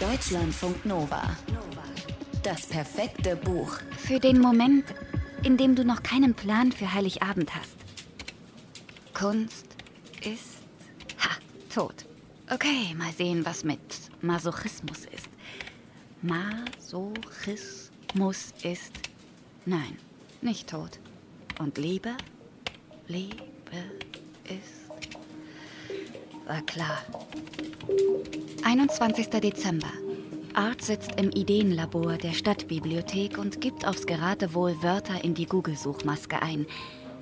Deutschlandfunk Nova. Das perfekte Buch. Für den Moment, in dem du noch keinen Plan für Heiligabend hast. Kunst ist. Ha, tot. Okay, mal sehen, was mit Masochismus ist. Masochismus ist. Nein, nicht tot. Und Liebe? Liebe ist. War klar. 21. Dezember. Art sitzt im Ideenlabor der Stadtbibliothek und gibt aufs Geratewohl Wörter in die Google-Suchmaske ein.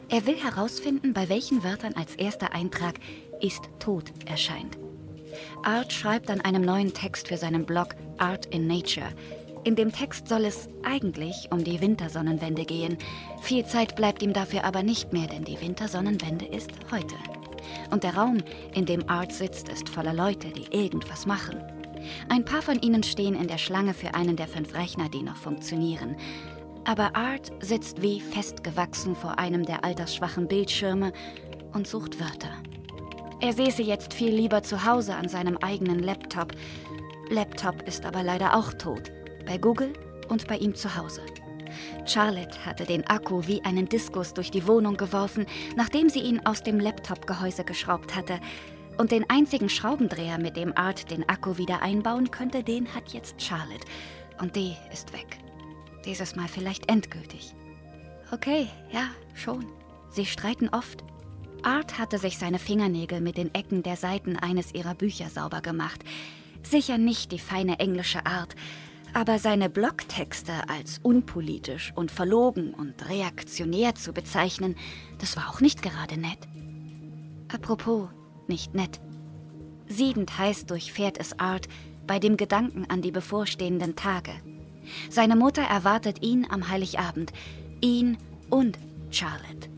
Er will herausfinden, bei welchen Wörtern als erster Eintrag ist tot erscheint. Art schreibt an einem neuen Text für seinen Blog Art in Nature. In dem Text soll es eigentlich um die Wintersonnenwende gehen. Viel Zeit bleibt ihm dafür aber nicht mehr, denn die Wintersonnenwende ist heute. Und der Raum, in dem Art sitzt, ist voller Leute, die irgendwas machen. Ein paar von ihnen stehen in der Schlange für einen der fünf Rechner, die noch funktionieren. Aber Art sitzt wie festgewachsen vor einem der altersschwachen Bildschirme und sucht Wörter. Er säße jetzt viel lieber zu Hause an seinem eigenen Laptop. Laptop ist aber leider auch tot. Bei Google und bei ihm zu Hause. Charlotte hatte den Akku wie einen Diskus durch die Wohnung geworfen, nachdem sie ihn aus dem Laptop-Gehäuse geschraubt hatte. Und den einzigen Schraubendreher, mit dem Art den Akku wieder einbauen könnte, den hat jetzt Charlotte. Und die ist weg. Dieses Mal vielleicht endgültig. Okay, ja, schon. Sie streiten oft. Art hatte sich seine Fingernägel mit den Ecken der Seiten eines ihrer Bücher sauber gemacht. Sicher nicht die feine englische Art, aber seine Blogtexte als unpolitisch und verlogen und reaktionär zu bezeichnen, das war auch nicht gerade nett. Apropos, nicht nett. Siedend heiß durchfährt es Art bei dem Gedanken an die bevorstehenden Tage. Seine Mutter erwartet ihn am Heiligabend, ihn und Charlotte.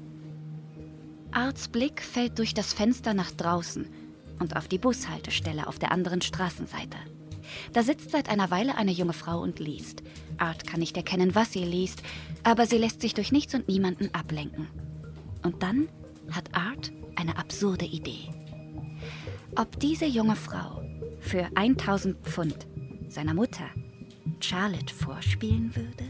Arts Blick fällt durch das Fenster nach draußen und auf die Bushaltestelle auf der anderen Straßenseite. Da sitzt seit einer Weile eine junge Frau und liest. Art kann nicht erkennen, was sie liest, aber sie lässt sich durch nichts und niemanden ablenken. Und dann hat Art eine absurde Idee. Ob diese junge Frau für 1000 Pfund seiner Mutter Charlotte vorspielen würde?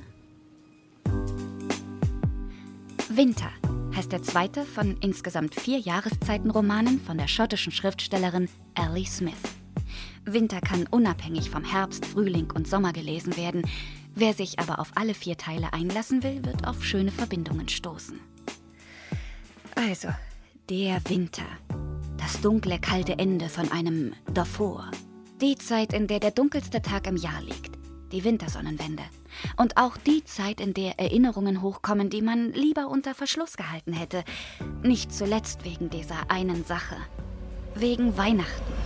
Winter heißt der zweite von insgesamt vier Jahreszeitenromanen von der schottischen Schriftstellerin Ellie Smith. Winter kann unabhängig vom Herbst, Frühling und Sommer gelesen werden. Wer sich aber auf alle vier Teile einlassen will, wird auf schöne Verbindungen stoßen. Also, der Winter. Das dunkle, kalte Ende von einem davor. Die Zeit, in der der dunkelste Tag im Jahr liegt. Die Wintersonnenwende. Und auch die Zeit, in der Erinnerungen hochkommen, die man lieber unter Verschluss gehalten hätte. Nicht zuletzt wegen dieser einen Sache. Wegen Weihnachten.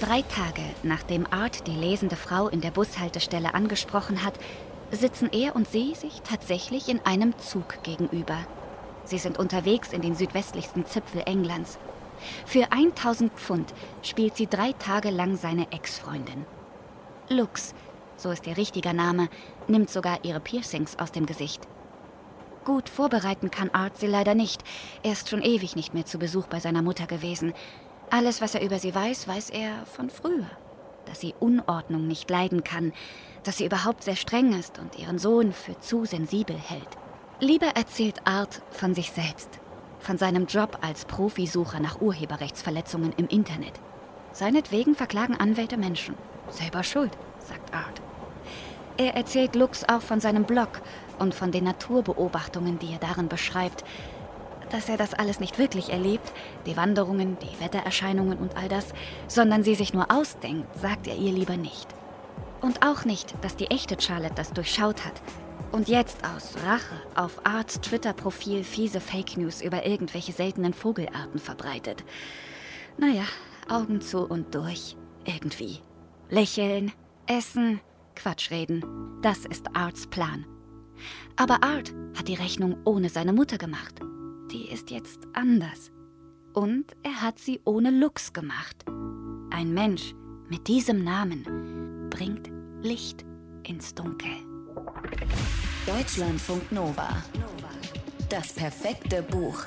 Drei Tage nachdem Art die lesende Frau in der Bushaltestelle angesprochen hat, sitzen er und sie sich tatsächlich in einem Zug gegenüber. Sie sind unterwegs in den südwestlichsten Zipfel Englands. Für 1000 Pfund spielt sie drei Tage lang seine Ex-Freundin. Lux, so ist ihr richtiger Name, nimmt sogar ihre Piercings aus dem Gesicht. Gut vorbereiten kann Art sie leider nicht. Er ist schon ewig nicht mehr zu Besuch bei seiner Mutter gewesen. Alles, was er über sie weiß, weiß er von früher. Dass sie Unordnung nicht leiden kann, dass sie überhaupt sehr streng ist und ihren Sohn für zu sensibel hält. Lieber erzählt Art von sich selbst, von seinem Job als Profisucher nach Urheberrechtsverletzungen im Internet. Seinetwegen verklagen Anwälte Menschen. Selber schuld, sagt Art. Er erzählt Lux auch von seinem Blog und von den Naturbeobachtungen, die er darin beschreibt, dass er das alles nicht wirklich erlebt, die Wanderungen, die Wettererscheinungen und all das, sondern sie sich nur ausdenkt, sagt er ihr lieber nicht. Und auch nicht, dass die echte Charlotte das durchschaut hat und jetzt aus Rache auf Arts Twitter-Profil fiese Fake News über irgendwelche seltenen Vogelarten verbreitet. Naja, Augen zu und durch. Irgendwie. Lächeln, essen, Quatsch reden. Das ist Arts Plan. Aber Art hat die Rechnung ohne seine Mutter gemacht die ist jetzt anders. Und er hat sie ohne Lux gemacht. Ein Mensch mit diesem Namen bringt Licht ins Dunkel. Deutschlandfunk Nova. Das perfekte Buch.